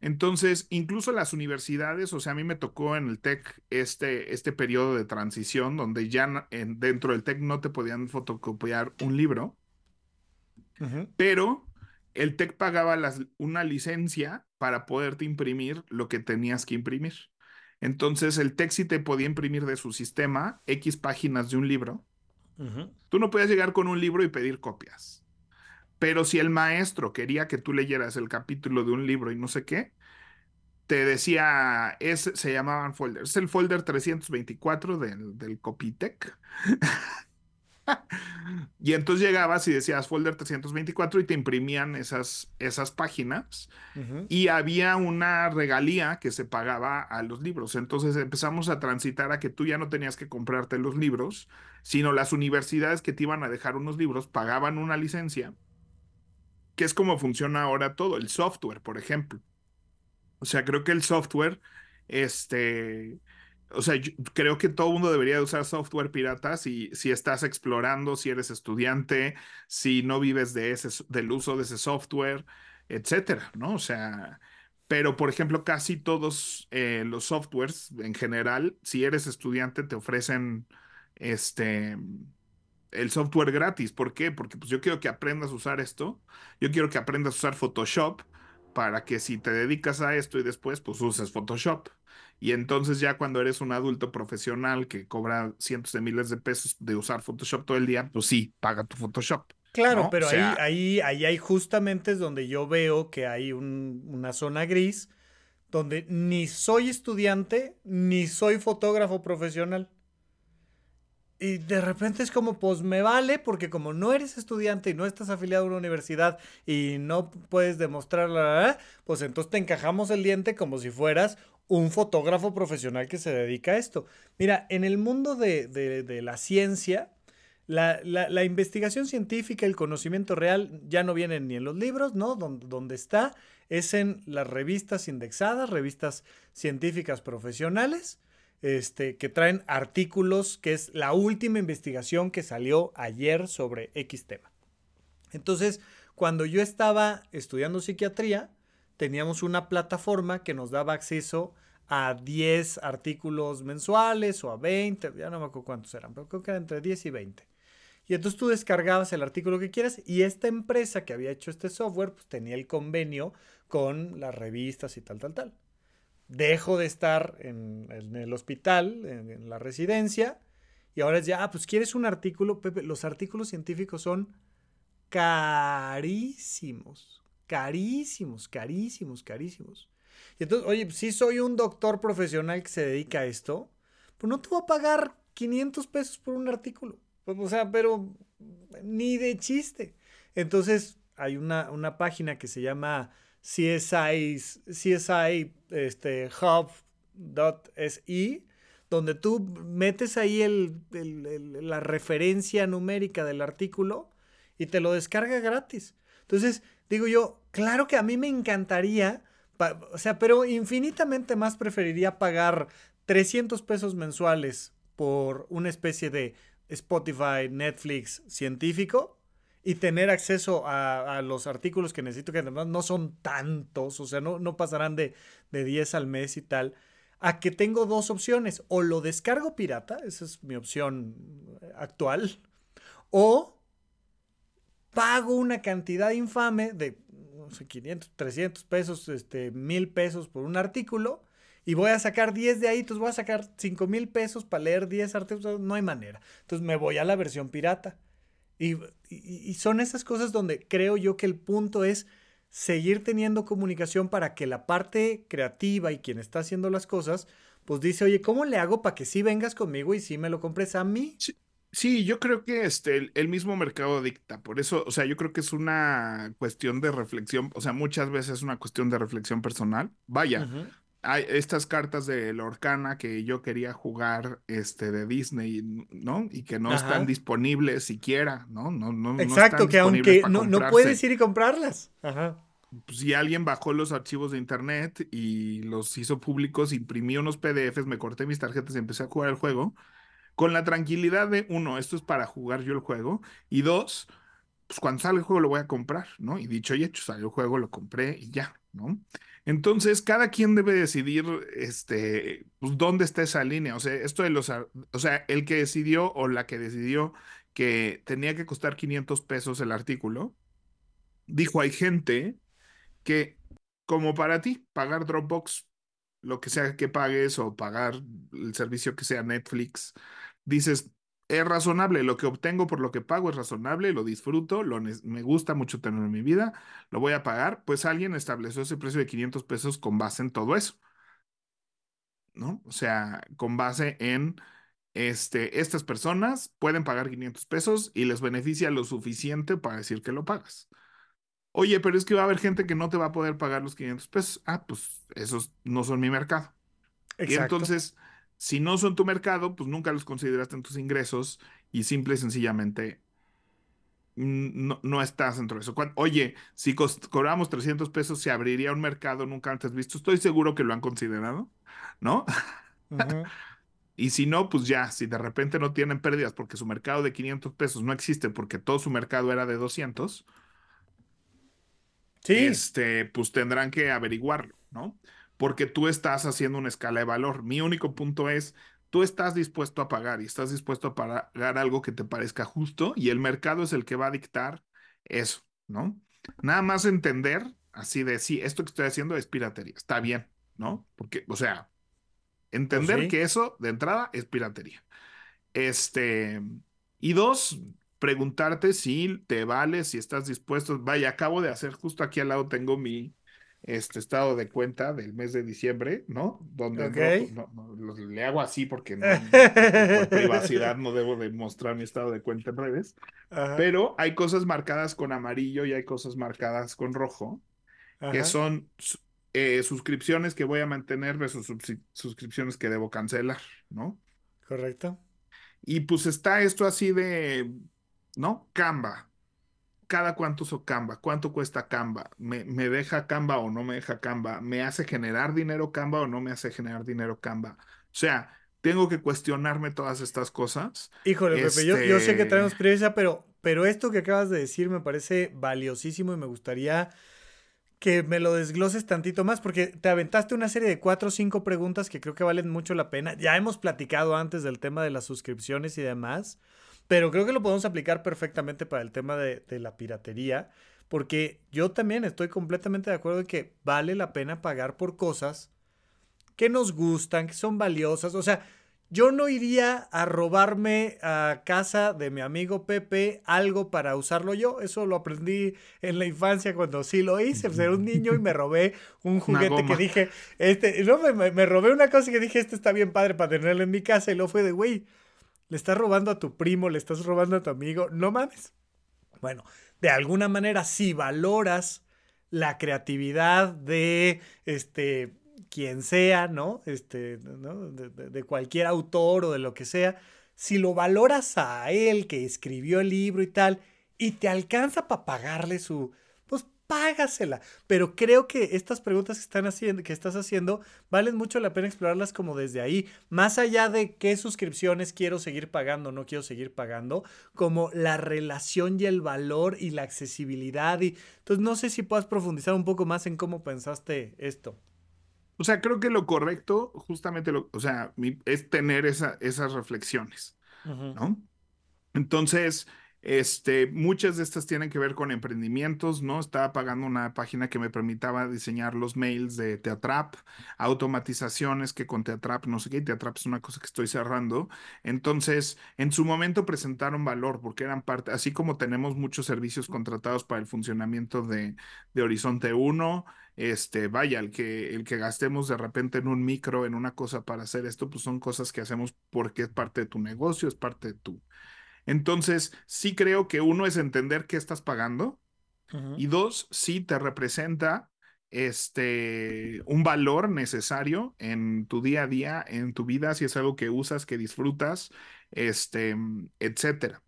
entonces, incluso las universidades, o sea, a mí me tocó en el TEC este, este periodo de transición donde ya en- dentro del TEC no te podían fotocopiar un libro, pero el TEC pagaba las- una licencia para poderte imprimir lo que tenías que imprimir. Entonces, el sí te podía imprimir de su sistema X páginas de un libro. Tú no podías llegar con un libro y pedir copias. Pero si el maestro quería que tú leyeras el capítulo de un libro y no sé qué, te decía, es, se llamaban folders. Es el folder 324 del, del Copitec. y entonces llegabas y decías folder 324 y te imprimían esas, esas páginas y había una regalía que se pagaba a los libros. Entonces empezamos a transitar a que tú ya no tenías que comprarte los libros, sino las universidades que te iban a dejar unos libros pagaban una licencia, que es como funciona ahora todo, el software, por ejemplo. O sea, creo que el software, este, o sea, yo creo que todo mundo debería de usar software pirata si, si estás explorando, si eres estudiante, si no vives de ese, del uso de ese software, etcétera, ¿no? O sea, pero por ejemplo, casi todos eh, los softwares en general, si eres estudiante, te ofrecen este el software gratis. ¿Por qué? Porque pues yo quiero que aprendas a usar esto. Yo quiero que aprendas a usar Photoshop para que si te dedicas a esto y después pues uses Photoshop. Y entonces ya cuando eres un adulto profesional que cobra cientos de miles de pesos de usar Photoshop todo el día, pues sí, paga tu Photoshop. Claro, ¿no? pero O sea- ahí, ahí, ahí hay justamente es donde yo veo que hay un- una zona gris donde ni soy estudiante ni soy fotógrafo profesional. Y de repente es como, pues me vale, porque como no eres estudiante y no estás afiliado a una universidad y no puedes demostrar, la, la, pues entonces te encajamos el diente como si fueras un fotógrafo profesional que se dedica a esto. Mira, en el mundo de, de- la ciencia, la, la- investigación científica, el conocimiento real ya no viene ni en los libros, ¿no? Donde, donde está es en las revistas indexadas, revistas científicas profesionales, este, que traen artículos, que es la última investigación que salió ayer sobre X tema. Entonces, cuando yo estaba estudiando psiquiatría, teníamos una plataforma que nos daba acceso a 10 artículos mensuales o a 20, ya no me acuerdo cuántos eran, pero creo que eran entre 10 y 20. Y entonces tú descargabas el artículo que quieras y esta empresa que había hecho este software pues tenía el convenio con las revistas y tal, tal, tal. Dejo de estar en, el hospital, en, en la residencia, y ahora es ya, ah, pues quieres un artículo, Pepe, los artículos científicos son carísimos, carísimos, carísimos, carísimos. Y entonces, oye, si soy un doctor profesional que se dedica a esto, pues no te voy a pagar 500 pesos por un artículo. Pues, o sea, pero ni de chiste. Entonces, hay una, una página que se llama CSI, CSI este, donde tú metes ahí el, la referencia numérica del artículo y te lo descarga gratis. Entonces, digo yo, claro que a mí me encantaría, o sea, pero infinitamente más preferiría pagar 300 pesos mensuales por una especie de Spotify, Netflix científico y tener acceso a, los artículos que necesito, que además no son tantos, o sea, no, no pasarán de, de 10 al mes y tal, a que tengo dos opciones, o lo descargo pirata, esa es mi opción actual, o pago una cantidad infame de no sé, 500, 300 pesos, este, 1000 pesos por un artículo, y voy a sacar 10 de ahí, entonces voy a sacar 5 mil pesos para leer 10 artículos, no hay manera. Entonces me voy a la versión pirata. Y, y, son esas cosas donde creo yo que el punto es seguir teniendo comunicación para que la parte creativa y quien está haciendo las cosas, pues dice, oye, ¿cómo le hago para que sí vengas conmigo y sí me lo compres a mí? Sí. Yo creo que este, el, mismo mercado dicta. Por eso, o sea, yo creo que es una cuestión de reflexión. O sea, muchas veces es una cuestión de reflexión personal. Vaya, hay estas cartas de Lorcana que yo quería jugar este, de Disney, ¿no? Y que no están disponibles siquiera, ¿no? no, no Exacto, que aunque no, no puedes ir y comprarlas. Ajá. Pues, si alguien bajó los archivos de internet y los hizo públicos, imprimió unos PDFs, me corté mis tarjetas y empecé a jugar el juego, con la tranquilidad de, uno, esto es para jugar yo el juego, y dos, pues cuando sale el juego lo voy a comprar, ¿no? Y dicho y hecho, salió el juego, lo compré y ya, ¿no? Entonces, cada quien debe decidir, este, pues, dónde está esa línea. O sea, esto de los, o sea, el que decidió o la que decidió que tenía que costar 500 pesos el artículo, dijo, hay gente que, como para ti, pagar Dropbox, lo que sea que pagues o pagar el servicio que sea Netflix, dices, es razonable, lo que obtengo por lo que pago es razonable, lo disfruto, lo me gusta mucho tener en mi vida, lo voy a pagar, pues alguien estableció ese precio de 500 pesos con base en todo eso. ¿No? O sea, con base en este, estas personas pueden pagar 500 pesos y les beneficia lo suficiente para decir que lo pagas. Oye, pero es que va a haber gente que no te va a poder pagar los 500 pesos. Ah, pues esos no son mi mercado. Y entonces si no son tu mercado, pues nunca los consideraste en tus ingresos y simple y sencillamente no, no estás dentro de eso. oye, si cobramos 300 pesos, se abriría un mercado nunca antes visto. Estoy seguro que lo han considerado, ¿no? y si no, pues ya, si de repente no tienen pérdidas porque su mercado de 500 pesos no existe porque todo su mercado era de 200, sí. este, pues tendrán que averiguarlo, ¿no? Porque tú estás haciendo una escala de valor. Mi único punto es, tú estás dispuesto a pagar y estás dispuesto a pagar algo que te parezca justo y el mercado es el que va a dictar eso, ¿no? Nada más entender así de, sí, esto que estoy haciendo es piratería, está bien, ¿no? Porque, o sea, entender pues que eso de entrada es piratería. Este, y dos, preguntarte si te vale, si estás dispuesto. Vaya, acabo de hacer, justo aquí al lado tengo mi, este estado de cuenta del mes de diciembre, ¿no? Donde le hago así porque no, por privacidad no debo de mostrar mi estado de cuenta en redes, pero hay cosas marcadas con amarillo y hay cosas marcadas con rojo, que son eh, suscripciones que voy a mantener versus suscripciones que debo cancelar, ¿no? Correcto. Y pues está esto así de, ¿no? Canva, cada cuánto uso Canva, cuánto cuesta Canva, ¿Me, ¿Me, deja Canva o no me deja Canva, me hace generar dinero Canva o no me hace generar dinero Canva. O sea, tengo que cuestionarme todas estas cosas. Híjole, Pepe, yo, yo, sé que este tenemos experiencia, pero, pero esto que acabas de decir me parece valiosísimo y me gustaría que me lo desgloses tantito más, porque te aventaste una serie de cuatro o cinco preguntas que creo que valen mucho la pena. Ya hemos platicado antes del tema de las suscripciones y demás. Pero creo que lo podemos aplicar perfectamente para el tema de, la piratería, porque yo también estoy completamente de acuerdo en que vale la pena pagar por cosas que nos gustan, que son valiosas. O sea, yo no iría a robarme a casa de mi amigo Pepe algo para usarlo yo. Eso lo aprendí en la infancia cuando sí lo hice. Pues era un niño y me robé un juguete que dije, este, no, me, me, robé una cosa que dije, este está bien padre para tenerlo en mi casa. Y luego fue de, güey, le estás robando a tu primo, le estás robando a tu amigo, no mames. Bueno, de alguna manera, si valoras la creatividad de este quien sea, ¿no? Este, ¿no? De, de, cualquier autor o de lo que sea, si lo valoras a él que escribió el libro y tal, y te alcanza para pagarle su, págasela. Pero creo que estas preguntas que, están haciendo, que estás haciendo valen mucho la pena explorarlas como desde ahí, más allá de qué suscripciones quiero seguir pagando, no quiero seguir pagando, como la relación y el valor y la accesibilidad. Y, entonces no sé si puedas profundizar un poco más en cómo pensaste esto. O sea, creo que lo correcto, justamente, lo, o sea, es tener esa, esas reflexiones, ¿no? Entonces, Este, muchas de estas tienen que ver con emprendimientos, ¿no? Estaba pagando una página que me permitaba diseñar los mails de Teatrap, automatizaciones que con Teatrap, no sé qué, Teatrap es una cosa que estoy cerrando. Entonces, en su momento presentaron valor porque eran parte, así como tenemos muchos servicios contratados para el funcionamiento de, de Horizonte 1, este, vaya, el que, el que gastemos de repente en un micro, en una cosa para hacer esto, pues son cosas que hacemos porque es parte de tu negocio, es parte de tu entonces, sí creo que uno es entender qué estás pagando y dos, sí te representa este un valor necesario en tu día a día, en tu vida, si es algo que usas, que disfrutas, este, etcétera.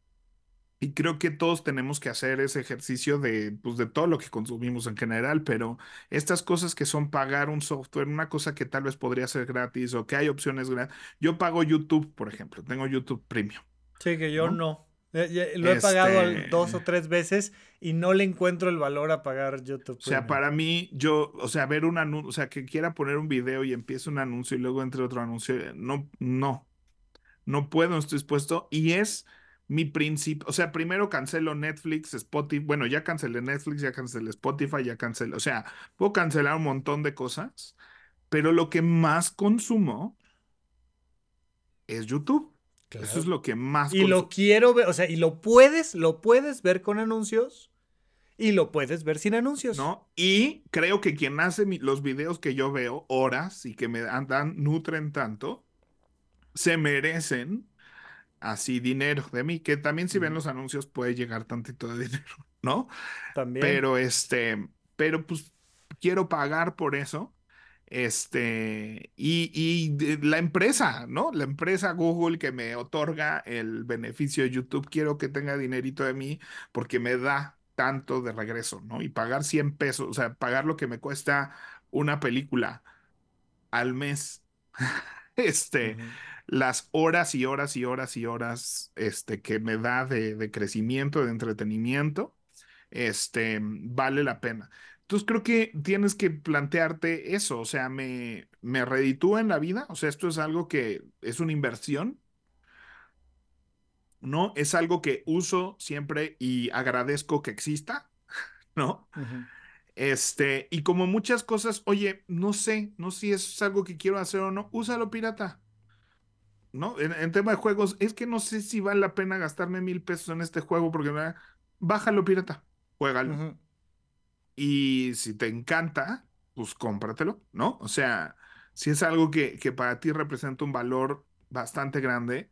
Y creo que todos tenemos que hacer ese ejercicio de, pues, de todo lo que consumimos en general, pero estas cosas que son pagar un software, una cosa que tal vez podría ser gratis o que hay opciones gratis. Yo pago YouTube, por ejemplo, tengo YouTube Premium. Sí, que yo no. Lo he pagado este dos o tres veces y no le encuentro el valor a pagar YouTube. O sea, para mí, yo, o sea, ver un anuncio, o sea, que quiera poner un video y empiece un anuncio y luego entre otro anuncio, eh, no, no, no puedo, no estoy dispuesto. Y es mi principio, o sea, primero cancelo Netflix, Spotify, bueno, ya cancelé Netflix, ya cancelé Spotify, ya cancelé, o sea, puedo cancelar un montón de cosas, pero lo que más consumo es YouTube. Eso es lo que más. Y lo quiero ver, o sea, y lo puedes, lo puedes ver con anuncios y lo puedes ver sin anuncios. ¿No? Y creo que quien hace los videos que yo veo, horas y que me dan, nutren tanto, se merecen así dinero de mí, que también si ven los anuncios puede llegar tantito de dinero, ¿no? También. Pero este, pero pues quiero pagar por eso este, y, y, la empresa, ¿no? La empresa Google que me otorga el beneficio de YouTube, quiero que tenga dinerito de mí porque me da tanto de regreso, ¿no? Y pagar 100 pesos, o sea, pagar lo que me cuesta una película al mes, este, las horas y horas y horas y horas, este, que me da de, de crecimiento, de entretenimiento, este, vale la pena. Entonces creo que tienes que plantearte eso, o sea, me, me reditúa en la vida, o sea, esto es algo que es una inversión, ¿no? Es algo que uso siempre y agradezco que exista, ¿no? Este, y como muchas cosas, oye, no sé, no sé si es algo que quiero hacer o no, úsalo pirata. ¿No? En, tema de juegos, es que no sé si vale la pena gastarme mil pesos en este juego porque bájalo pirata, juégalo. Y si te encanta, pues cómpratelo, ¿no? O sea, si es algo que, que para ti representa un valor bastante grande,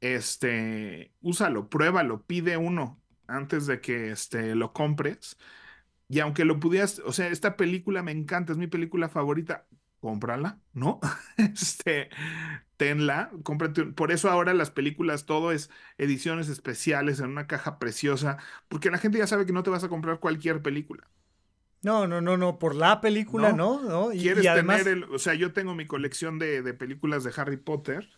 este, úsalo, pruébalo, pide uno antes de que este, lo compres. Y aunque lo pudieras, o sea, esta película me encanta, es mi película favorita, cómprala, ¿no? Este, tenla, cómprate. Por eso ahora las películas, todo es ediciones especiales en una caja preciosa, porque la gente ya sabe que no te vas a comprar cualquier película. No, no, no, no, por la película, ¿no? ¿no? Y, Quieres tener el, o sea, yo tengo mi colección de, de, películas de Harry Potter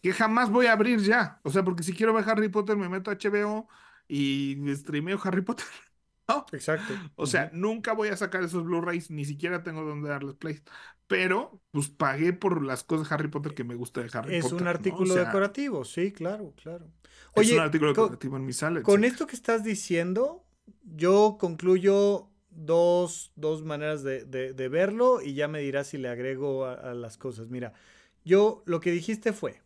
que jamás voy a abrir ya. O sea, porque si quiero ver Harry Potter me meto a HBO y streameo Harry Potter. ¿no? Exacto. O sea, nunca voy a sacar esos Blu-rays, ni siquiera tengo donde darles play. Pero, pues pagué por las cosas de Harry Potter que me gusta de Harry Potter. Es un artículo decorativo, sí, claro, claro. Oye, es un artículo decorativo en mi sala. Con esto que estás diciendo, yo concluyo dos, dos maneras de, de, verlo y ya me dirás si le agrego a, las cosas. Mira, yo lo que dijiste fue,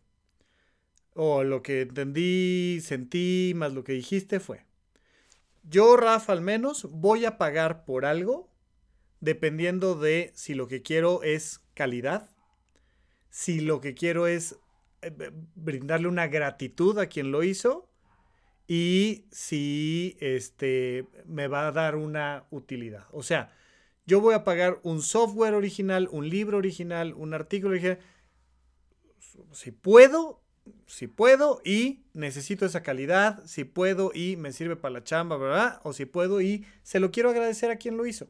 o lo que entendí, sentí, más lo que dijiste fue, yo, Rafa, al menos voy a pagar por algo dependiendo de si lo que quiero es calidad, si lo que quiero es eh, brindarle una gratitud a quien lo hizo y si este, me va a dar una utilidad. O sea, yo voy a pagar un software original, un libro original, un artículo original. Si puedo, si puedo y necesito esa calidad, si puedo y me sirve para la chamba, ¿verdad? O si puedo y se lo quiero agradecer a quien lo hizo.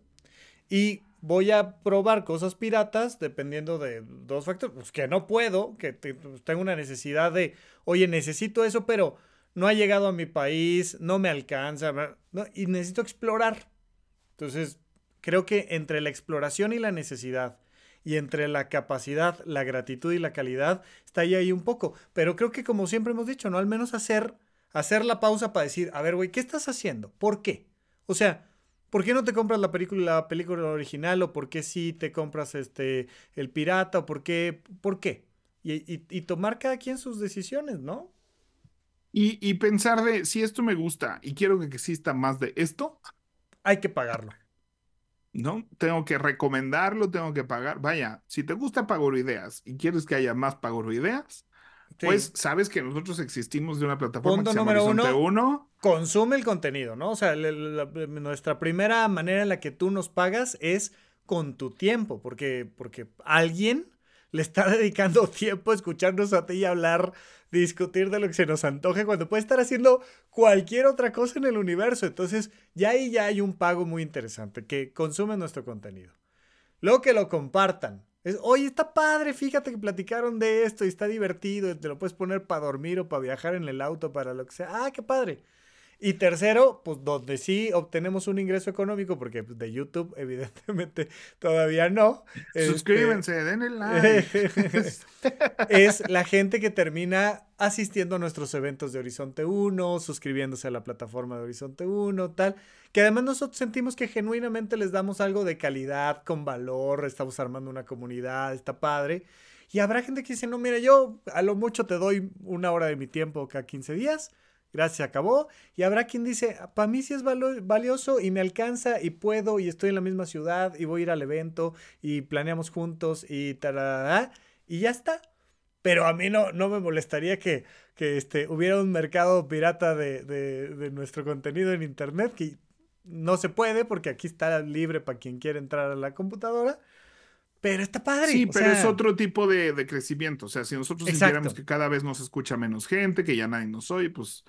Y voy a probar cosas piratas dependiendo de dos factores. Pues que no puedo, que pues, tengo una necesidad de, oye, necesito eso, pero no ha llegado a mi país, no me alcanza, y necesito explorar. Entonces, creo que entre la exploración y la necesidad, y entre la capacidad, la gratitud y la calidad, está ahí, ahí un poco. Pero creo que como siempre hemos dicho, ¿no? Al menos hacer, hacer la pausa para decir, a ver, güey, ¿qué estás haciendo? ¿Por qué? O sea, ¿por qué no te compras la película, la película original? ¿O por qué sí te compras este, el pirata? ¿O por qué? ¿Por qué? Y, tomar cada quien sus decisiones, ¿no? Y, y pensar de, si esto me gusta y quiero que exista más de esto. Hay que pagarlo. ¿no? Tengo que recomendarlo, tengo que pagar. Vaya, si te gusta Pagoroideas y quieres que haya más Pagoroideas, pues sabes que nosotros existimos de una plataforma que se llama Horizonte uno, Consume el contenido, ¿no? O sea, nuestra primera manera en la que tú nos pagas es con tu tiempo, porque, porque alguien le está dedicando tiempo a escucharnos a ti y hablar discutir de lo que se nos antoje cuando puede estar haciendo cualquier otra cosa en el universo. Entonces, ya ahí ya hay un pago muy interesante que consume nuestro contenido. Luego que lo compartan. Es, Oye, está padre, fíjate que platicaron de esto y está divertido, te lo puedes poner para dormir o para viajar en el auto, para lo que sea. Ah, qué padre. Y tercero, pues donde sí obtenemos un ingreso económico, porque pues, de YouTube evidentemente todavía no. Este, Suscríbanse, denle like. es la gente que termina asistiendo a nuestros eventos de Horizonte 1, suscribiéndose a la plataforma de Horizonte 1, tal. Que además nosotros sentimos que genuinamente les damos algo de calidad, con valor, estamos armando una comunidad, está padre. Y habrá gente que dice, no, mira, yo a lo mucho te doy una hora de mi tiempo cada 15 días gracias, acabó. Y habrá quien dice, para mí sí es valioso y me alcanza y puedo y estoy en la misma ciudad y voy a ir al evento y planeamos juntos y tal, y ya está. Pero a mí no, no me molestaría que, que este, hubiera un mercado pirata de, de, de nuestro contenido en Internet, que no se puede porque aquí está libre para quien quiera entrar a la computadora. Pero está padre. Sí, pero es otro tipo de, de, crecimiento. O sea, si nosotros sintiéramos que cada vez nos escucha menos gente, que ya nadie nos oye, pues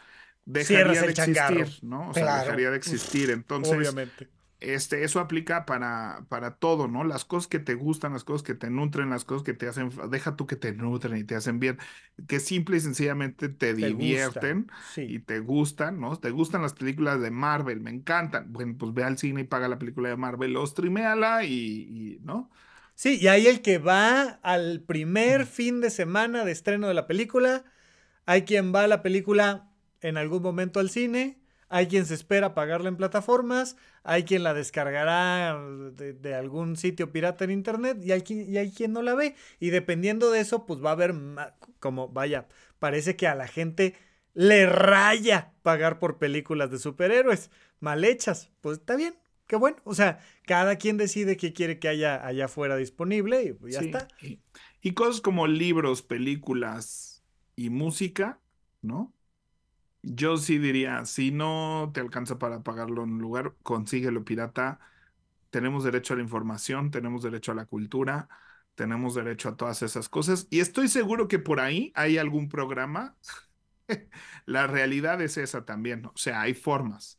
dejaría de existir, ¿no? O sea, dejaría de existir. Entonces, obviamente. Este, eso aplica para, para todo, ¿no? Las cosas que te gustan, las cosas que te nutren, las cosas que te hacen, deja tú que te nutren y te hacen bien, que simple y sencillamente te, divierten y te gustan, ¿no? Te gustan las películas de Marvel, me encantan. Bueno, pues ve al cine y paga la película de Marvel, o streameala y, y ¿no? Sí, y hay el que va al primer fin de semana de estreno de la película. Hay quien va a la película en algún momento al cine. Hay quien se espera pagarla en plataformas. Hay quien la descargará de, algún sitio pirata en internet. Y hay, quien, y hay quien no la ve. Y dependiendo de eso, pues va a haber como, vaya, parece que a la gente le raya pagar por películas de superhéroes mal hechas. Pues está bien, qué bueno. O sea, cada quien decide qué quiere que haya allá afuera disponible y pues ya está. Y, cosas como libros, películas y música, ¿no? Yo sí diría, si no te alcanza para pagarlo en un lugar, consíguelo pirata. Tenemos derecho a la información, tenemos derecho a la cultura, tenemos derecho a todas esas cosas. Y estoy seguro que por ahí hay algún programa. la realidad es esa también. O sea, hay formas.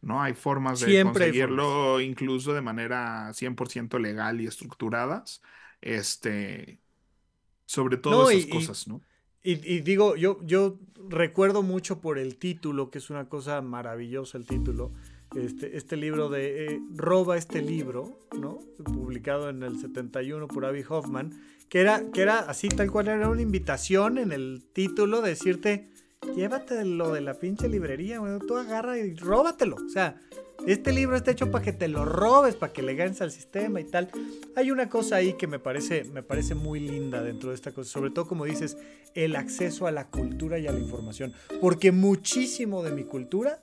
¿No? Hay formas de conseguirlo incluso de manera 100% legal y estructuradas, este, sobre todo esas cosas, ¿no? Y, digo, yo, yo recuerdo mucho por el título, que es una cosa maravillosa el título, este, este libro de eh, Roba este libro, ¿no? Publicado en el 71 por Abby Hoffman, que era, que era así tal cual, era una invitación en el título de decirte, llévatelo de la pinche librería, bueno, tú agarra y róbatelo. O sea, este libro está hecho para que te lo robes, para que le ganes al sistema y tal. Hay una cosa ahí que me parece, me parece muy linda dentro de esta cosa, sobre todo como dices, el acceso a la cultura y a la información. Porque muchísimo de mi cultura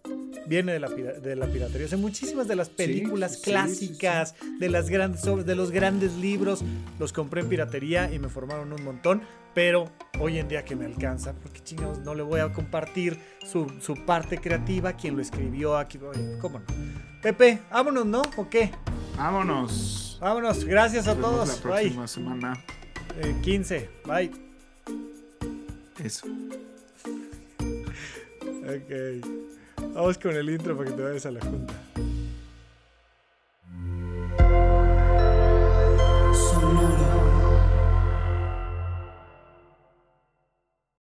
viene de la, de la piratería. O sea, muchísimas de las películas clásicas, de, las grandes, de los grandes libros, los compré en piratería y me formaron un montón pero hoy en día que me alcanza, porque chingados no le voy a compartir su, parte creativa, quien lo escribió aquí, ¿cómo no? Pepe, vámonos, ¿no? ¿O qué? Vámonos. Vámonos, gracias a todos. La próxima semana. 15, eh, bye. Eso. ok. Vamos con el intro para que te vayas a la junta.